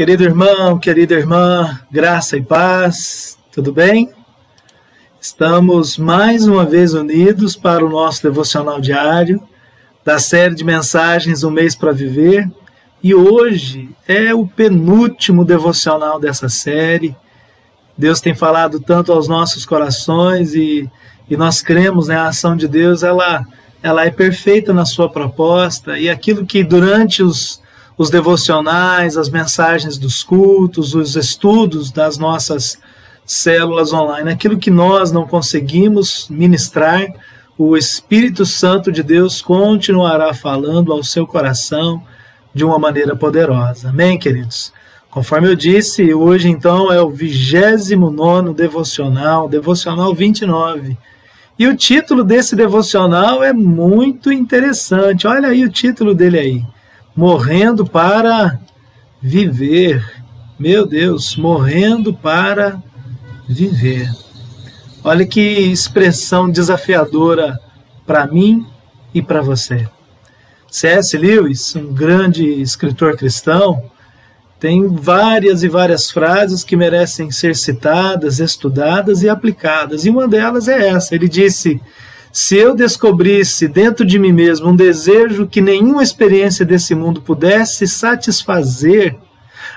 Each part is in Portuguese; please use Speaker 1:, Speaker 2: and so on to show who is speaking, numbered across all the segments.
Speaker 1: Querido irmão, querida irmã, graça e paz, tudo bem? Estamos mais uma vez unidos para o nosso devocional diário da série de mensagens Um Mês para Viver e hoje é o penúltimo devocional dessa série. Deus tem falado tanto aos nossos corações e, e nós cremos, né, a ação de Deus ela, ela é perfeita na sua proposta e aquilo que durante os os devocionais, as mensagens dos cultos, os estudos das nossas células online, aquilo que nós não conseguimos ministrar, o Espírito Santo de Deus continuará falando ao seu coração de uma maneira poderosa. Amém, queridos? Conforme eu disse, hoje então é o 29 devocional, devocional 29. E o título desse devocional é muito interessante. Olha aí o título dele aí morrendo para viver. Meu Deus, morrendo para viver. Olha que expressão desafiadora para mim e para você. C.S. Lewis, um grande escritor cristão, tem várias e várias frases que merecem ser citadas, estudadas e aplicadas. E uma delas é essa. Ele disse: se eu descobrisse dentro de mim mesmo um desejo que nenhuma experiência desse mundo pudesse satisfazer,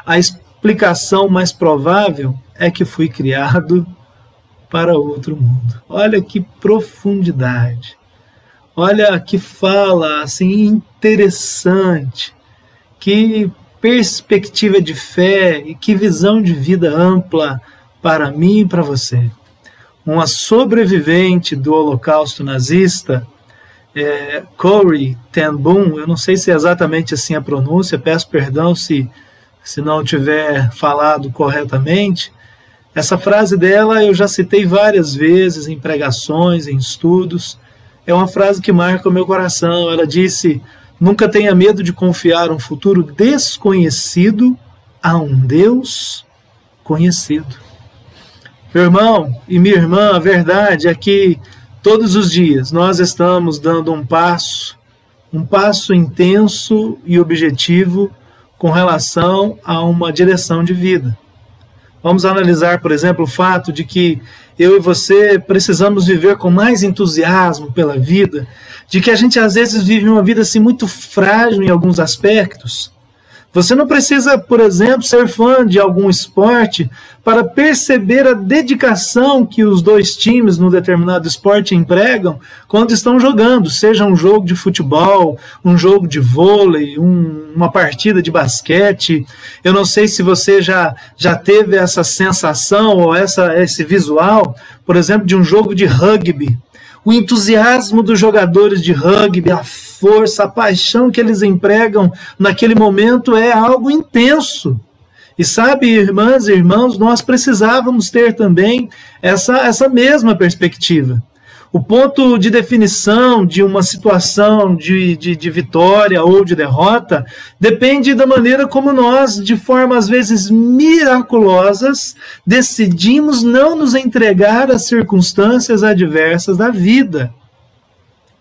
Speaker 1: a explicação mais provável é que fui criado para outro mundo. Olha que profundidade. Olha que fala assim interessante. Que perspectiva de fé e que visão de vida ampla para mim e para você uma sobrevivente do Holocausto nazista, é, Corey ten Boom, eu não sei se é exatamente assim a pronúncia, peço perdão se, se não tiver falado corretamente. Essa frase dela eu já citei várias vezes em pregações, em estudos. É uma frase que marca o meu coração. Ela disse: Nunca tenha medo de confiar um futuro desconhecido a um Deus conhecido. Meu irmão e minha irmã, a verdade é que todos os dias nós estamos dando um passo, um passo intenso e objetivo com relação a uma direção de vida. Vamos analisar, por exemplo, o fato de que eu e você precisamos viver com mais entusiasmo pela vida, de que a gente às vezes vive uma vida assim muito frágil em alguns aspectos, você não precisa, por exemplo, ser fã de algum esporte para perceber a dedicação que os dois times no determinado esporte empregam quando estão jogando, seja um jogo de futebol, um jogo de vôlei, um, uma partida de basquete. Eu não sei se você já, já teve essa sensação ou essa, esse visual, por exemplo, de um jogo de rugby o entusiasmo dos jogadores de rugby, a força, a paixão que eles empregam naquele momento é algo intenso. E sabe, irmãs e irmãos, nós precisávamos ter também essa, essa mesma perspectiva. O ponto de definição de uma situação de, de, de, vitória ou de derrota depende da maneira como nós, de forma às vezes miraculosas, decidimos não nos entregar às circunstâncias adversas da vida.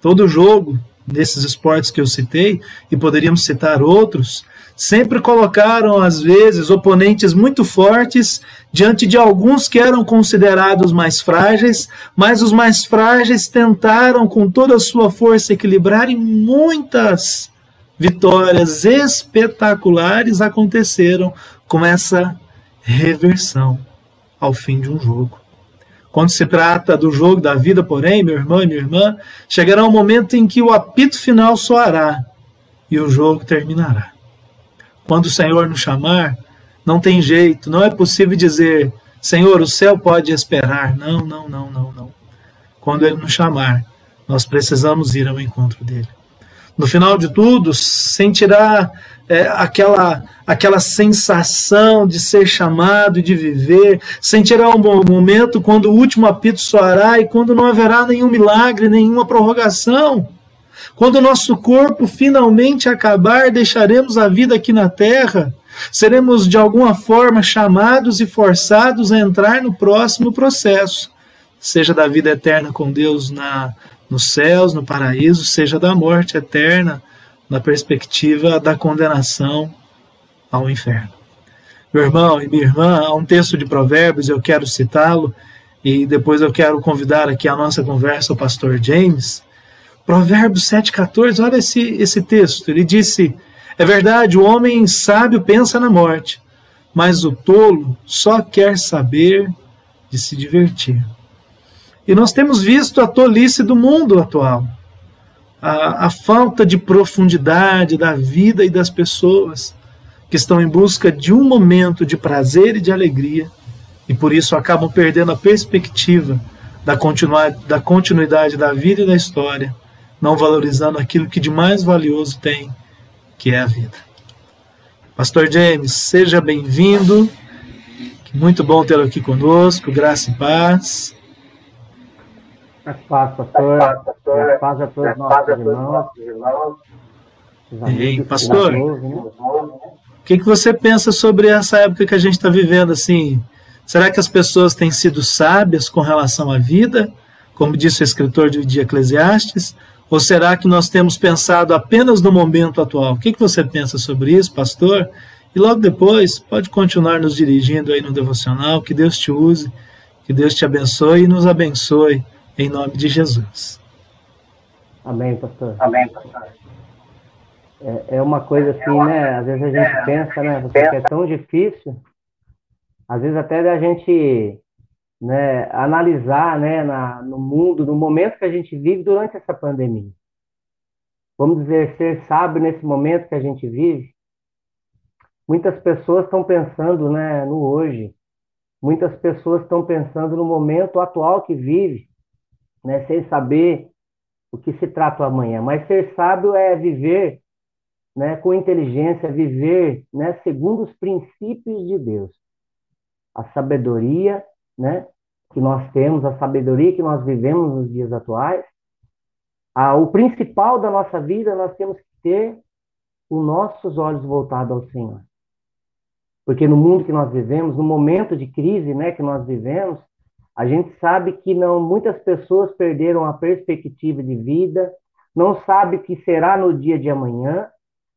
Speaker 1: Todo jogo desses esportes que eu citei, e poderíamos citar outros, sempre colocaram, às vezes, oponentes muito fortes diante de alguns que eram considerados mais frágeis, mas os mais frágeis tentaram, com toda a sua força, equilibrar e muitas vitórias espetaculares aconteceram com essa reversão ao fim de um jogo. Quando se trata do jogo da vida, porém, meu irmão e minha irmã, chegará um momento em que o apito final soará e o jogo terminará. Quando o Senhor nos chamar, não tem jeito, não é possível dizer, Senhor, o céu pode esperar. Não, não, não, não, não. Quando Ele nos chamar, nós precisamos ir ao encontro dele. No final de tudo, sentirá é, aquela, aquela sensação de ser chamado e de viver, sentirá um bom momento quando o último apito soará e quando não haverá nenhum milagre, nenhuma prorrogação. Quando o nosso corpo finalmente acabar, deixaremos a vida aqui na terra, seremos de alguma forma chamados e forçados a entrar no próximo processo, seja da vida eterna com Deus na, nos céus, no paraíso, seja da morte eterna, na perspectiva da condenação ao inferno. Meu irmão e minha irmã, há um texto de Provérbios, eu quero citá-lo, e depois eu quero convidar aqui a nossa conversa o pastor James. Provérbios 7,14, olha esse, esse texto. Ele disse: É verdade, o homem sábio pensa na morte, mas o tolo só quer saber de se divertir. E nós temos visto a tolice do mundo atual, a, a falta de profundidade da vida e das pessoas que estão em busca de um momento de prazer e de alegria e por isso acabam perdendo a perspectiva da, da continuidade da vida e da história, não valorizando aquilo que de mais valioso tem, que é a vida. Pastor James, seja bem-vindo. Muito bom tê-lo aqui conosco. Graça e paz.
Speaker 2: É paz, pastor. É paz a todos nossos irmãos.
Speaker 1: Ei, pastor, o que, que você pensa sobre essa época que a gente está vivendo assim? Será que as pessoas têm sido sábias com relação à vida, como disse o escritor de Eclesiastes? Ou será que nós temos pensado apenas no momento atual? O que, você pensa sobre isso, pastor? E logo depois, pode continuar nos dirigindo aí no devocional. Que Deus te use, que Deus te abençoe e nos abençoe, em nome de Jesus.
Speaker 2: Amém, pastor. Amém, pastor. É, é uma coisa assim, né? Às vezes a gente pensa, né? Porque é tão difícil às vezes até da gente né, analisar né, na, no mundo, no momento que a gente vive durante essa pandemia. Vamos dizer, ser sábio nesse momento que a gente vive. Muitas pessoas estão pensando né, no hoje, muitas pessoas estão pensando no momento atual que vive, né, sem saber o que se trata o amanhã. Mas ser sábio é viver né, com inteligência, viver né, segundo os princípios de Deus a sabedoria, né, que nós temos, a sabedoria que nós vivemos nos dias atuais, a, o principal da nossa vida, nós temos que ter os nossos olhos voltados ao Senhor. Porque no mundo que nós vivemos, no momento de crise, né, que nós vivemos, a gente sabe que não muitas pessoas perderam a perspectiva de vida, não sabe o que será no dia de amanhã,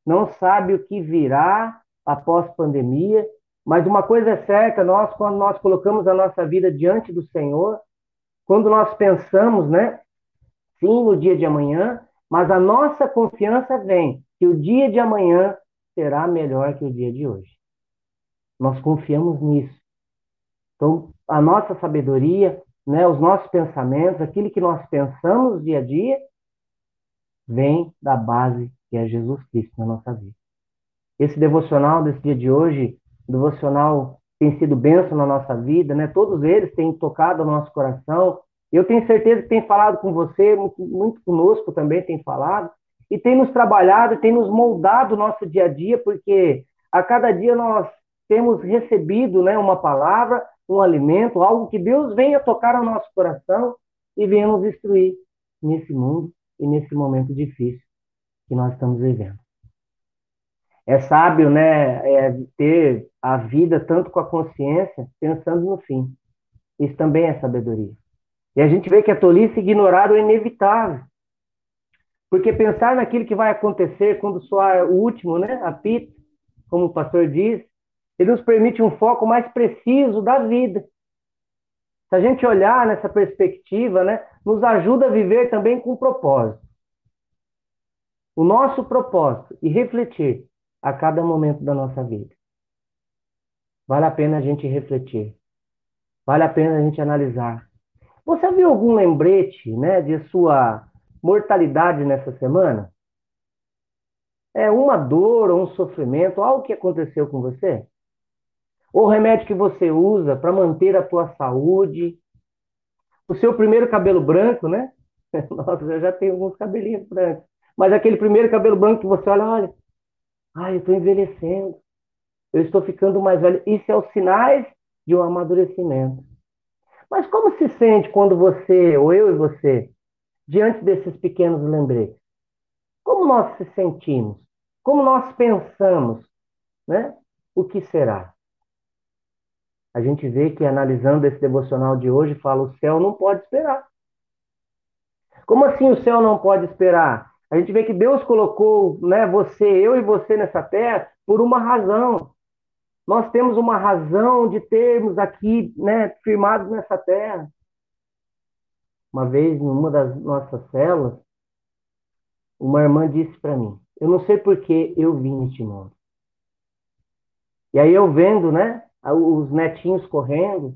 Speaker 2: não sabe o que virá após pandemia mas uma coisa é certa, nós quando nós colocamos a nossa vida diante do Senhor, quando nós pensamos, né, sim, no dia de amanhã, mas a nossa confiança vem que o dia de amanhã será melhor que o dia de hoje. Nós confiamos nisso. Então, a nossa sabedoria, né, os nossos pensamentos, aquilo que nós pensamos dia a dia, vem da base que é Jesus Cristo na nossa vida. Esse devocional desse dia de hoje devocional tem sido benção na nossa vida, né? Todos eles têm tocado o nosso coração. Eu tenho certeza que tem falado com você, muito, muito conosco também tem falado, e tem nos trabalhado, tem nos moldado o nosso dia a dia, porque a cada dia nós temos recebido né, uma palavra, um alimento, algo que Deus venha tocar ao nosso coração e venha nos instruir nesse mundo e nesse momento difícil que nós estamos vivendo é sábio, né, é ter a vida tanto com a consciência, pensando no fim. Isso também é sabedoria. E a gente vê que a tolice ignorar o inevitável. Porque pensar naquilo que vai acontecer quando soar o último, né, apito, como o pastor diz, ele nos permite um foco mais preciso da vida. Se a gente olhar nessa perspectiva, né, nos ajuda a viver também com propósito. O nosso propósito e refletir a cada momento da nossa vida. Vale a pena a gente refletir. Vale a pena a gente analisar. Você viu algum lembrete, né, de sua mortalidade nessa semana? É uma dor ou um sofrimento, algo que aconteceu com você? Ou remédio que você usa para manter a tua saúde? O seu primeiro cabelo branco, né? Nossa, eu já tenho alguns cabelinhos brancos. Mas aquele primeiro cabelo branco que você olha, olha, ah, eu estou envelhecendo. Eu estou ficando mais velho. Isso é os sinais de um amadurecimento. Mas como se sente quando você, ou eu e você, diante desses pequenos lembretes? Como nós se sentimos? Como nós pensamos? Né? O que será? A gente vê que analisando esse devocional de hoje, fala: o céu não pode esperar. Como assim o céu não pode esperar? A gente vê que Deus colocou né, você, eu e você nessa terra por uma razão. Nós temos uma razão de termos aqui, né, firmados nessa terra. Uma vez, numa das nossas células, uma irmã disse para mim: Eu não sei por que eu vim neste mundo. E aí eu vendo, né, os netinhos correndo,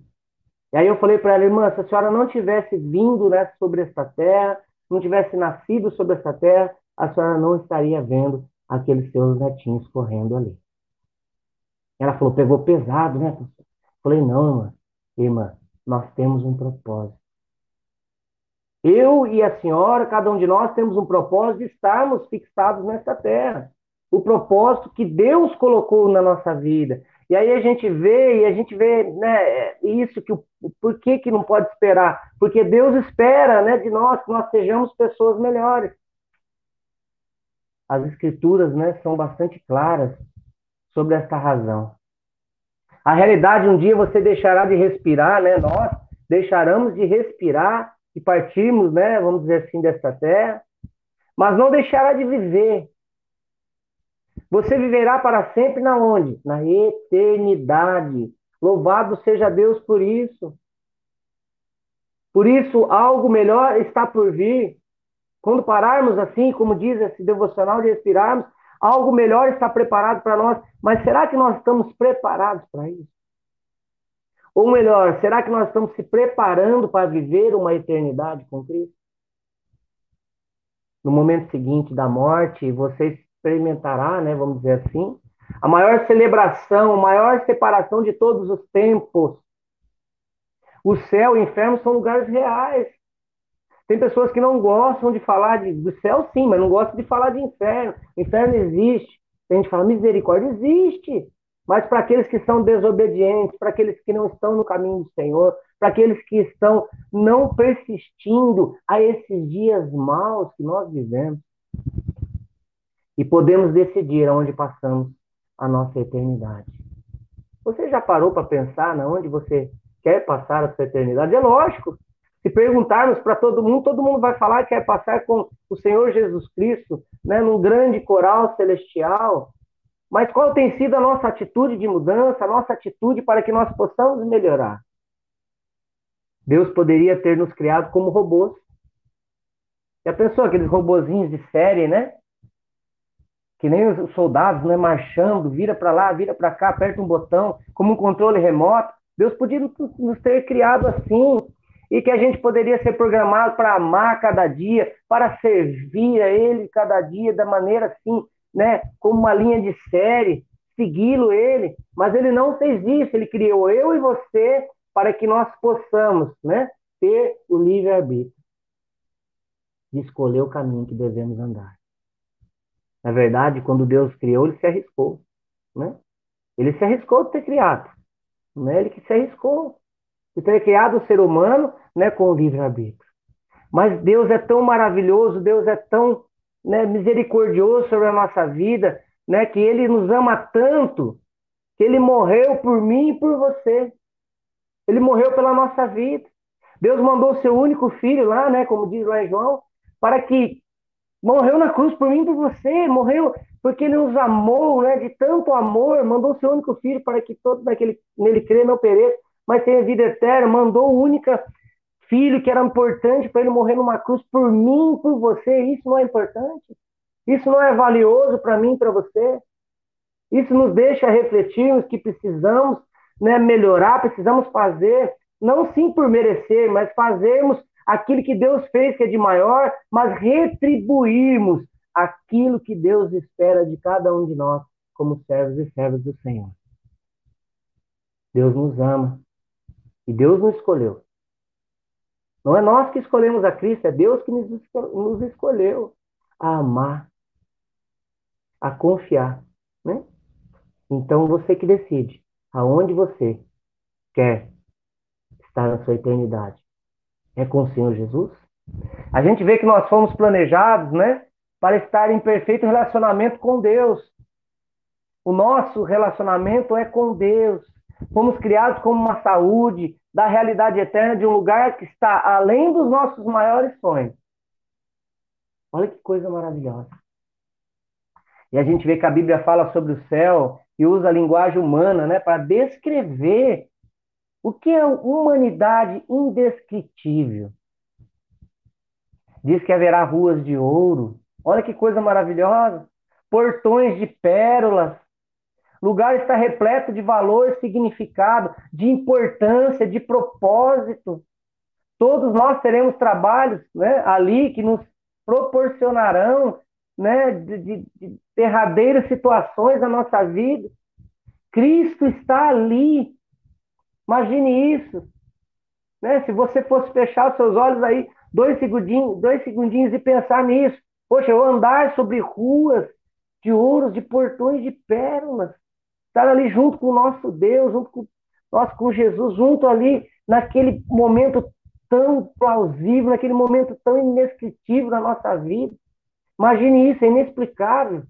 Speaker 2: e aí eu falei para ela, irmã, se a senhora não tivesse vindo né, sobre essa terra, não tivesse nascido sobre essa terra, a senhora não estaria vendo aqueles seus netinhos correndo ali. Ela falou, pegou pesado, né? Falei, não, irmã, irmã, nós temos um propósito. Eu e a senhora, cada um de nós, temos um propósito de estarmos fixados nessa terra. O propósito que Deus colocou na nossa vida. E aí a gente vê, e a gente vê né, isso, que o, por que, que não pode esperar? Porque Deus espera né, de nós que nós sejamos pessoas melhores. As escrituras né, são bastante claras sobre esta razão. A realidade, um dia você deixará de respirar, né? Nós deixaremos de respirar e partirmos, né? Vamos dizer assim, desta terra, mas não deixará de viver. Você viverá para sempre na onde? Na eternidade. Louvado seja Deus por isso. Por isso, algo melhor está por vir. Quando pararmos assim, como diz esse devocional de respirarmos, algo melhor está preparado para nós. Mas será que nós estamos preparados para isso? Ou melhor, será que nós estamos se preparando para viver uma eternidade com Cristo? No momento seguinte da morte, você experimentará, né, vamos dizer assim, a maior celebração, a maior separação de todos os tempos. O céu e o inferno são lugares reais. Tem pessoas que não gostam de falar de, do céu, sim, mas não gostam de falar de inferno. Inferno existe. Tem gente que fala, misericórdia existe. Mas para aqueles que são desobedientes, para aqueles que não estão no caminho do Senhor, para aqueles que estão não persistindo a esses dias maus que nós vivemos, e podemos decidir aonde passamos a nossa eternidade. Você já parou para pensar na onde você quer passar a sua eternidade? É lógico. Se perguntarmos para todo mundo, todo mundo vai falar que quer passar com o Senhor Jesus Cristo, né, num grande coral celestial. Mas qual tem sido a nossa atitude de mudança, a nossa atitude para que nós possamos melhorar? Deus poderia ter nos criado como robôs. Já pensou aqueles robozinhos de série, né? Que nem os soldados, né, marchando, vira para lá, vira para cá, aperta um botão, como um controle remoto. Deus podia nos ter criado assim, e que a gente poderia ser programado para amar cada dia, para servir a Ele cada dia da maneira assim, né, como uma linha de série, segui-lo Ele. Mas Ele não fez isso, Ele criou eu e você para que nós possamos, né, ter o livre arbítrio de escolher o caminho que devemos andar. Na verdade, quando Deus criou, ele se arriscou. Né? Ele se arriscou de ter criado. Né? Ele que se arriscou de ter criado o ser humano né, com o livre-arbítrio. Mas Deus é tão maravilhoso, Deus é tão né, misericordioso sobre a nossa vida, né, que Ele nos ama tanto, que Ele morreu por mim e por você. Ele morreu pela nossa vida. Deus mandou seu único filho lá, né, como diz lá em João, para que Morreu na cruz por mim e por você, morreu porque ele nos amou, né, de tanto amor, mandou seu único filho para que todos naquele, nele crê não pereça, mas tenha vida eterna, mandou o único filho que era importante para ele morrer numa cruz por mim por você. Isso não é importante? Isso não é valioso para mim para você? Isso nos deixa refletirmos que precisamos né, melhorar, precisamos fazer, não sim por merecer, mas fazermos aquilo que Deus fez que é de maior, mas retribuirmos aquilo que Deus espera de cada um de nós como servos e servas do Senhor. Deus nos ama e Deus nos escolheu. Não é nós que escolhemos a Cristo, é Deus que nos escolheu a amar, a confiar. Né? Então você que decide aonde você quer estar na sua eternidade é com o Senhor Jesus. A gente vê que nós fomos planejados, né, para estar em perfeito relacionamento com Deus. O nosso relacionamento é com Deus. Fomos criados como uma saúde da realidade eterna de um lugar que está além dos nossos maiores sonhos. Olha que coisa maravilhosa. E a gente vê que a Bíblia fala sobre o céu, que usa a linguagem humana, né, para descrever o que é humanidade indescritível. Diz que haverá ruas de ouro. Olha que coisa maravilhosa. Portões de pérolas. O lugar está repleto de valor, significado, de importância, de propósito. Todos nós teremos trabalhos né, ali que nos proporcionarão né, de, de, de derradeiras situações da nossa vida. Cristo está ali. Imagine isso. Né? Se você fosse fechar os seus olhos aí dois segundinhos, dois segundinhos e pensar nisso. Poxa, eu andar sobre ruas de ouros, de portões de pérolas, estar ali junto com o nosso Deus, junto com nós, com Jesus, junto ali naquele momento tão plausível, naquele momento tão inescritível da nossa vida. Imagine isso, é inexplicável.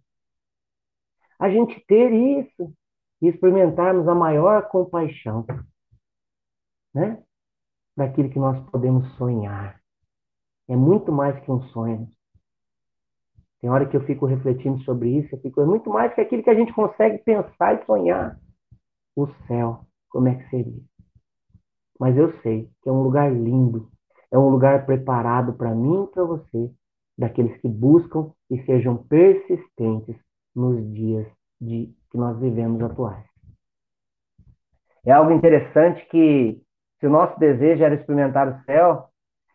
Speaker 2: A gente ter isso e experimentarmos a maior compaixão, né? Daquilo que nós podemos sonhar. É muito mais que um sonho. Tem hora que eu fico refletindo sobre isso, eu fico, é muito mais que aquilo que a gente consegue pensar e sonhar. O céu, como é que seria? Mas eu sei que é um lugar lindo, é um lugar preparado para mim e para você, daqueles que buscam e sejam persistentes nos dias de, que nós vivemos atuais. É algo interessante que, se o nosso desejo era experimentar o céu,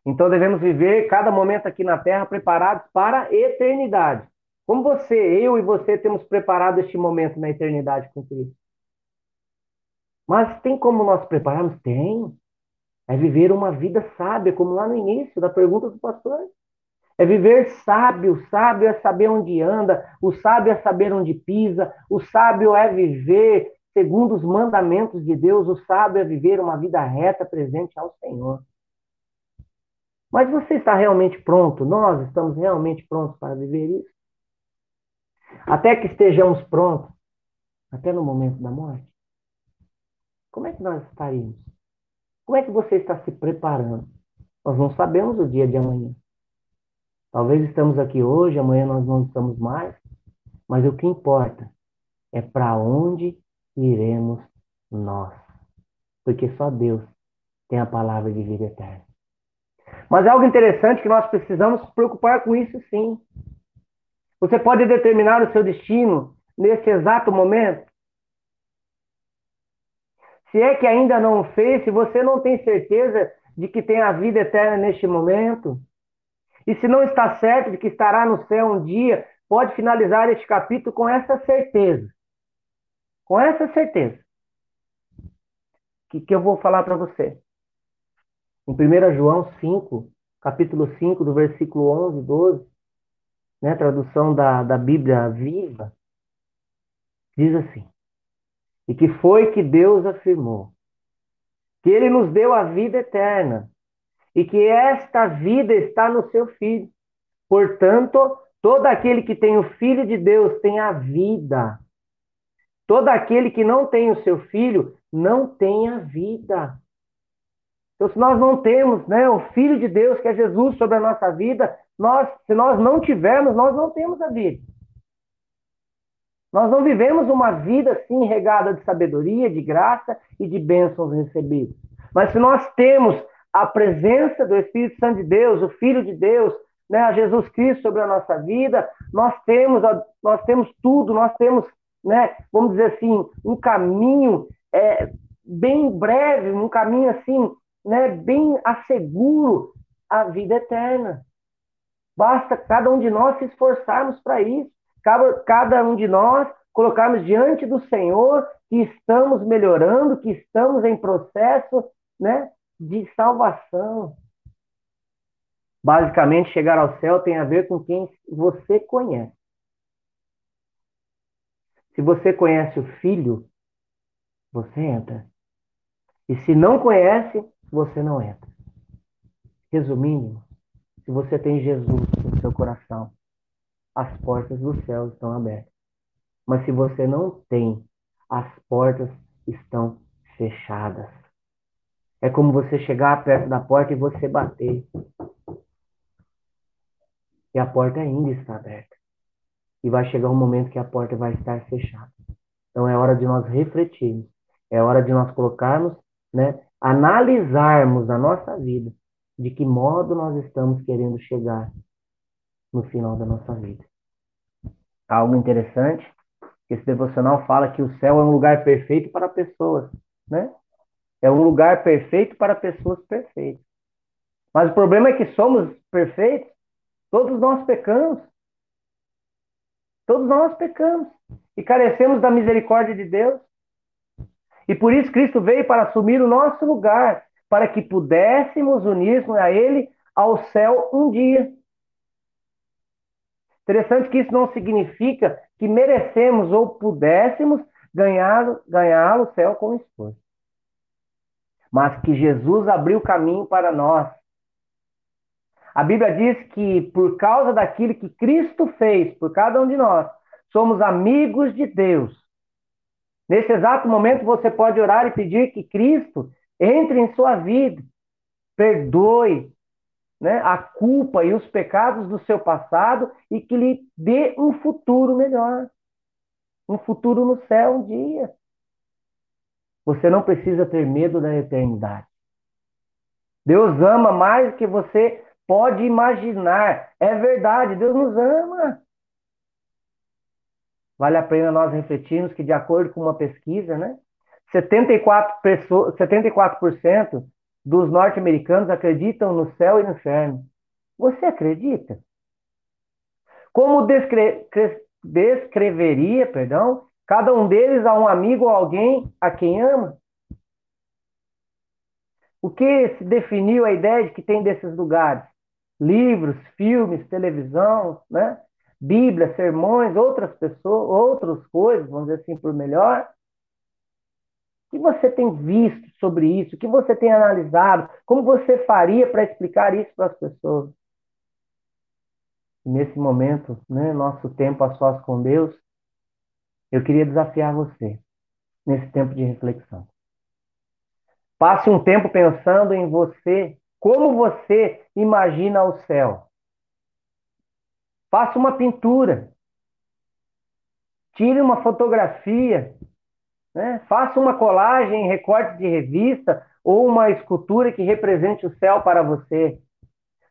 Speaker 2: então devemos viver cada momento aqui na Terra preparados para a eternidade. Como você, eu e você temos preparado este momento na eternidade com Cristo? Mas tem como nós prepararmos? Tem. É viver uma vida sábia, como lá no início da pergunta do pastor. É viver sábio. Sábio é saber onde anda, o sábio é saber onde pisa, o sábio é viver segundo os mandamentos de Deus, o sábio é viver uma vida reta presente ao Senhor. Mas você está realmente pronto? Nós estamos realmente prontos para viver isso? Até que estejamos prontos, até no momento da morte. Como é que nós estaríamos? Como é que você está se preparando? Nós não sabemos o dia de amanhã. Talvez estamos aqui hoje, amanhã nós não estamos mais, mas o que importa é para onde iremos nós. Porque só Deus tem a palavra de vida eterna. Mas é algo interessante que nós precisamos nos preocupar com isso sim. Você pode determinar o seu destino nesse exato momento? Se é que ainda não fez, se você não tem certeza de que tem a vida eterna neste momento, e se não está certo de que estará no céu um dia, pode finalizar este capítulo com essa certeza. Com essa certeza. Que, que eu vou falar para você. Em 1 João 5, capítulo 5, do versículo 11 e 12, né, tradução da, da Bíblia viva, diz assim: E que foi que Deus afirmou que Ele nos deu a vida eterna e que esta vida está no seu Filho. Portanto, todo aquele que tem o Filho de Deus tem a vida. Todo aquele que não tem o seu Filho não tem a vida. Então, se nós não temos né, o Filho de Deus, que é Jesus, sobre a nossa vida, nós, se nós não tivermos, nós não temos a vida. Nós não vivemos uma vida assim regada de sabedoria, de graça e de bênçãos recebidas. Mas se nós temos a presença do Espírito Santo de Deus, o Filho de Deus, né, a Jesus Cristo sobre a nossa vida, nós temos, nós temos tudo, nós temos, né, vamos dizer assim, um caminho é, bem breve, um caminho assim, né, bem asseguro a vida eterna. Basta cada um de nós se esforçarmos para isso, cada, cada um de nós colocarmos diante do Senhor que estamos melhorando, que estamos em processo né, de salvação. Basicamente, chegar ao céu tem a ver com quem você conhece. Se você conhece o Filho, você entra. E se não conhece, você não entra. Resumindo, se você tem Jesus no seu coração, as portas do céu estão abertas. Mas se você não tem, as portas estão fechadas. É como você chegar perto da porta e você bater. E a porta ainda está aberta. E vai chegar um momento que a porta vai estar fechada. Então é hora de nós refletirmos, é hora de nós colocarmos, né, analisarmos a nossa vida, de que modo nós estamos querendo chegar no final da nossa vida. Algo interessante, esse devocional fala que o céu é um lugar perfeito para pessoas, né? É um lugar perfeito para pessoas perfeitas. Mas o problema é que somos perfeitos, todos nós pecamos. Todos nós pecamos e carecemos da misericórdia de Deus. E por isso Cristo veio para assumir o nosso lugar, para que pudéssemos unir-nos a Ele ao céu um dia. Interessante que isso não significa que merecemos ou pudéssemos ganhar, ganhar o céu com esforço. Mas que Jesus abriu caminho para nós. A Bíblia diz que por causa daquilo que Cristo fez por cada um de nós, somos amigos de Deus. Nesse exato momento, você pode orar e pedir que Cristo entre em sua vida, perdoe né, a culpa e os pecados do seu passado e que lhe dê um futuro melhor. Um futuro no céu um dia. Você não precisa ter medo da eternidade. Deus ama mais do que você pode imaginar. É verdade, Deus nos ama. Vale a pena nós refletirmos que, de acordo com uma pesquisa, né, 74%, pessoas, 74% dos norte-americanos acreditam no céu e no inferno. Você acredita? Como descre descreveria, perdão, cada um deles a um amigo ou alguém a quem ama? O que se definiu a ideia de que tem desses lugares? Livros, filmes, televisão, né? Bíblia, sermões, outras pessoas, outras coisas, vamos dizer assim, por melhor. O que você tem visto sobre isso? O que você tem analisado? Como você faria para explicar isso para as pessoas? Nesse momento, né, nosso tempo a sós com Deus, eu queria desafiar você nesse tempo de reflexão. Passe um tempo pensando em você, como você imagina o céu. Faça uma pintura. Tire uma fotografia. Né? Faça uma colagem em recorte de revista ou uma escultura que represente o céu para você.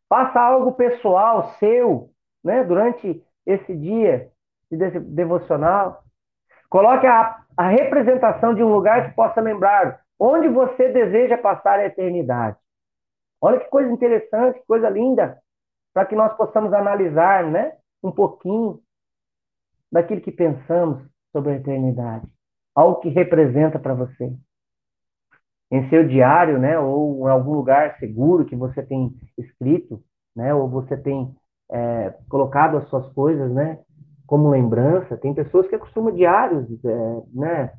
Speaker 2: Faça algo pessoal, seu, né? durante esse dia de devocional. Coloque a, a representação de um lugar que possa lembrar onde você deseja passar a eternidade. Olha que coisa interessante, que coisa linda para que nós possamos analisar né, um pouquinho daquilo que pensamos sobre a eternidade, algo que representa para você. Em seu diário, né, ou em algum lugar seguro que você tem escrito, né, ou você tem é, colocado as suas coisas, né, como lembrança. Tem pessoas que costumam diários, é, né,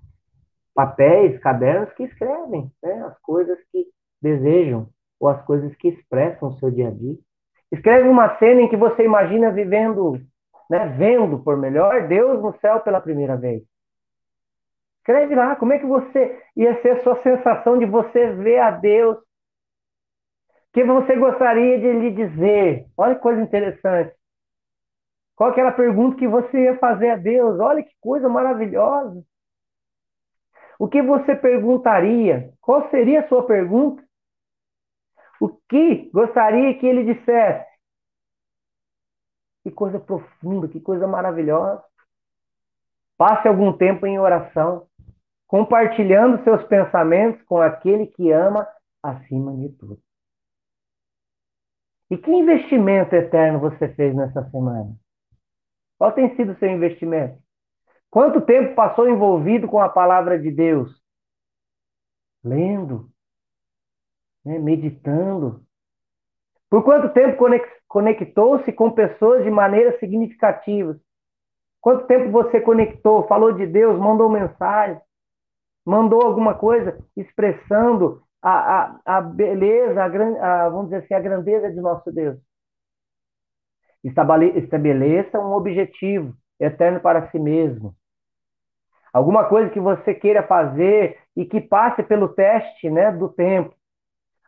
Speaker 2: papéis, cadernos que escrevem né, as coisas que desejam ou as coisas que expressam o seu dia a dia. Escreve uma cena em que você imagina vivendo, né, vendo, por melhor, Deus no céu pela primeira vez. Escreve lá como é que você ia ser a sua sensação de você ver a Deus. O que você gostaria de lhe dizer? Olha que coisa interessante. Qual aquela pergunta que você ia fazer a Deus? Olha que coisa maravilhosa. O que você perguntaria? Qual seria a sua pergunta? O que gostaria que ele dissesse? Que coisa profunda, que coisa maravilhosa. Passe algum tempo em oração, compartilhando seus pensamentos com aquele que ama acima de tudo. E que investimento eterno você fez nessa semana? Qual tem sido o seu investimento? Quanto tempo passou envolvido com a palavra de Deus? Lendo, né, meditando. Por quanto tempo conectou-se com pessoas de maneira significativa? Quanto tempo você conectou, falou de Deus, mandou mensagem, mandou alguma coisa expressando a, a, a beleza, a, a, vamos dizer assim, a grandeza de nosso Deus? Estabeleça um objetivo eterno para si mesmo. Alguma coisa que você queira fazer e que passe pelo teste né, do tempo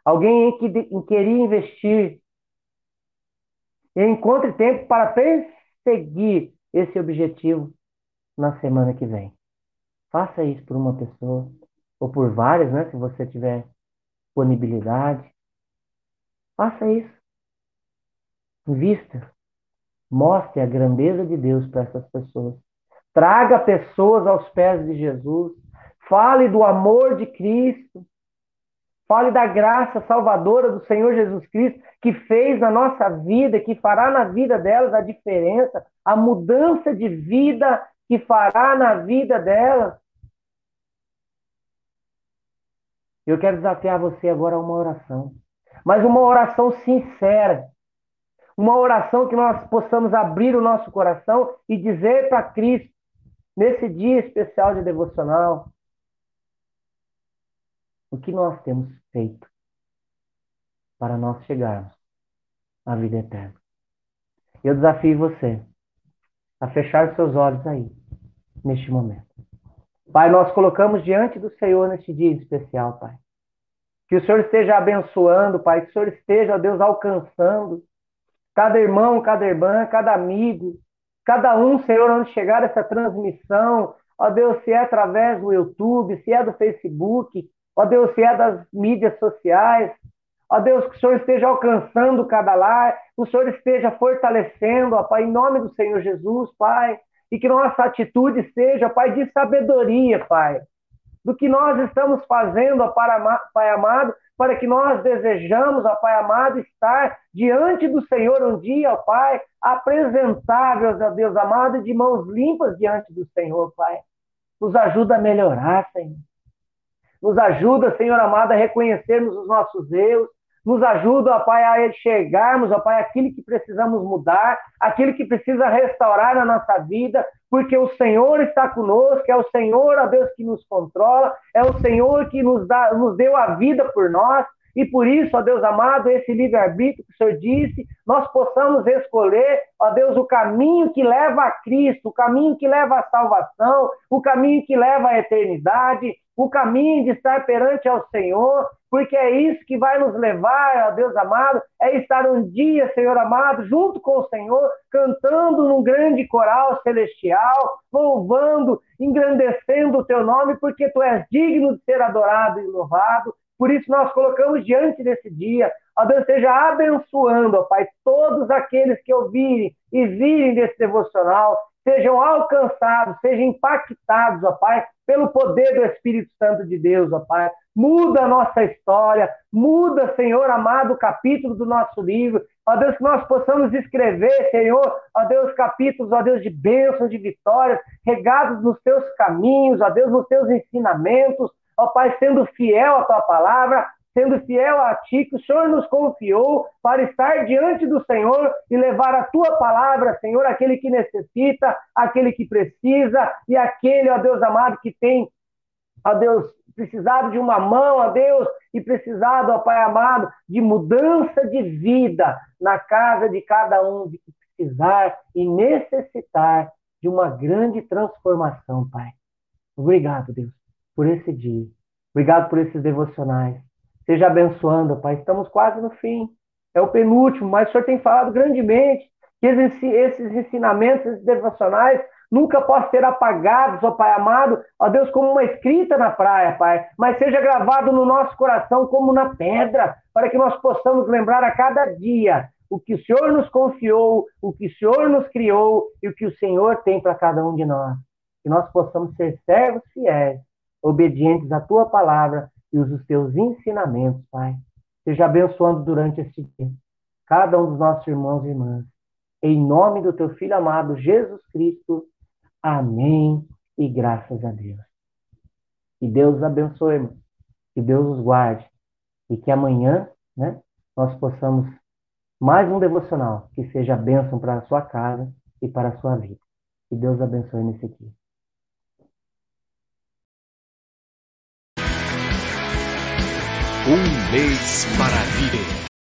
Speaker 2: alguém em que em querer investir. Encontre tempo para perseguir esse objetivo na semana que vem. Faça isso por uma pessoa, ou por várias, né? Se você tiver disponibilidade. Faça isso. Invista. Mostre a grandeza de Deus para essas pessoas. Traga pessoas aos pés de Jesus. Fale do amor de Cristo. Fale da graça salvadora do Senhor Jesus Cristo, que fez na nossa vida, que fará na vida delas a diferença, a mudança de vida que fará na vida delas. Eu quero desafiar você agora a uma oração, mas uma oração sincera. Uma oração que nós possamos abrir o nosso coração e dizer para Cristo, nesse dia especial de devocional, o que nós temos feito para nós chegarmos à vida eterna. Eu desafio você a fechar seus olhos aí, neste momento. Pai, nós colocamos diante do Senhor neste dia especial, Pai. Que o Senhor esteja abençoando, Pai, que o Senhor esteja, ó Deus, alcançando cada irmão, cada irmã, cada amigo, cada um, Senhor, onde chegar essa transmissão, ó Deus, se é através do YouTube, se é do Facebook, Ó Deus, se é das mídias sociais, ó Deus, que o Senhor esteja alcançando cada lar, que o Senhor esteja fortalecendo, ó Pai, em nome do Senhor Jesus, Pai, e que nossa atitude seja, Pai, de sabedoria, Pai, do que nós estamos fazendo, ó Pai amado, para que nós desejamos, ó Pai amado, estar diante do Senhor um dia, ó Pai, apresentáveis, ó Deus amado, de mãos limpas diante do Senhor, Pai. Nos ajuda a melhorar, Senhor. Nos ajuda, Senhor amado, a reconhecermos os nossos erros. Nos ajuda, ó Pai, a enxergarmos, ó Pai, aquilo que precisamos mudar, aquilo que precisa restaurar na nossa vida, porque o Senhor está conosco, é o Senhor, ó Deus, que nos controla, é o Senhor que nos, dá, nos deu a vida por nós, e por isso, ó Deus amado, esse livre-arbítrio que o Senhor disse, nós possamos escolher, ó Deus, o caminho que leva a Cristo, o caminho que leva à salvação, o caminho que leva à eternidade, o caminho de estar perante ao Senhor, porque é isso que vai nos levar, ó Deus amado, é estar um dia, Senhor amado, junto com o Senhor, cantando num grande coral celestial, louvando, engrandecendo o teu nome, porque tu és digno de ser adorado e louvado. Por isso nós colocamos diante desse dia, ó Deus, esteja abençoando, ó Pai, todos aqueles que ouvirem e virem desse devocional, sejam alcançados, sejam impactados, ó Pai, pelo poder do Espírito Santo de Deus, ó Pai. Muda a nossa história, muda, Senhor amado, o capítulo do nosso livro. Ó Deus, que nós possamos escrever, Senhor, ó Deus, capítulos, ó Deus, de bênçãos, de vitórias, regados nos teus caminhos, ó Deus, nos teus ensinamentos, ó Pai, sendo fiel à tua palavra, sendo fiel a ti, que o Senhor nos confiou para estar diante do Senhor e levar a tua palavra, Senhor, aquele que necessita, aquele que precisa e aquele, ó Deus amado, que tem, ó Deus, precisado de uma mão, ó Deus, e precisado, ó Pai amado, de mudança de vida na casa de cada um de que precisar e necessitar de uma grande transformação, Pai. Obrigado, Deus, por esse dia. Obrigado por esses devocionais. Seja abençoando, Pai. Estamos quase no fim. É o penúltimo, mas o Senhor tem falado grandemente que esses ensinamentos, esses devocionais, nunca possam ser apagados, ó Pai amado, ó Deus, como uma escrita na praia, Pai, mas seja gravado no nosso coração como na pedra, para que nós possamos lembrar a cada dia o que o Senhor nos confiou, o que o Senhor nos criou e o que o Senhor tem para cada um de nós. Que nós possamos ser servos fiéis, obedientes à tua palavra e os teus ensinamentos, Pai. Seja abençoando durante este dia cada um dos nossos irmãos e irmãs. Em nome do teu filho amado Jesus Cristo. Amém. E graças a Deus. Que Deus os abençoe, irmãos. Que Deus os guarde. E que amanhã, né, nós possamos mais um devocional que seja bênção para a sua casa e para a sua vida. Que Deus abençoe nesse dia.
Speaker 3: Um mês para viver.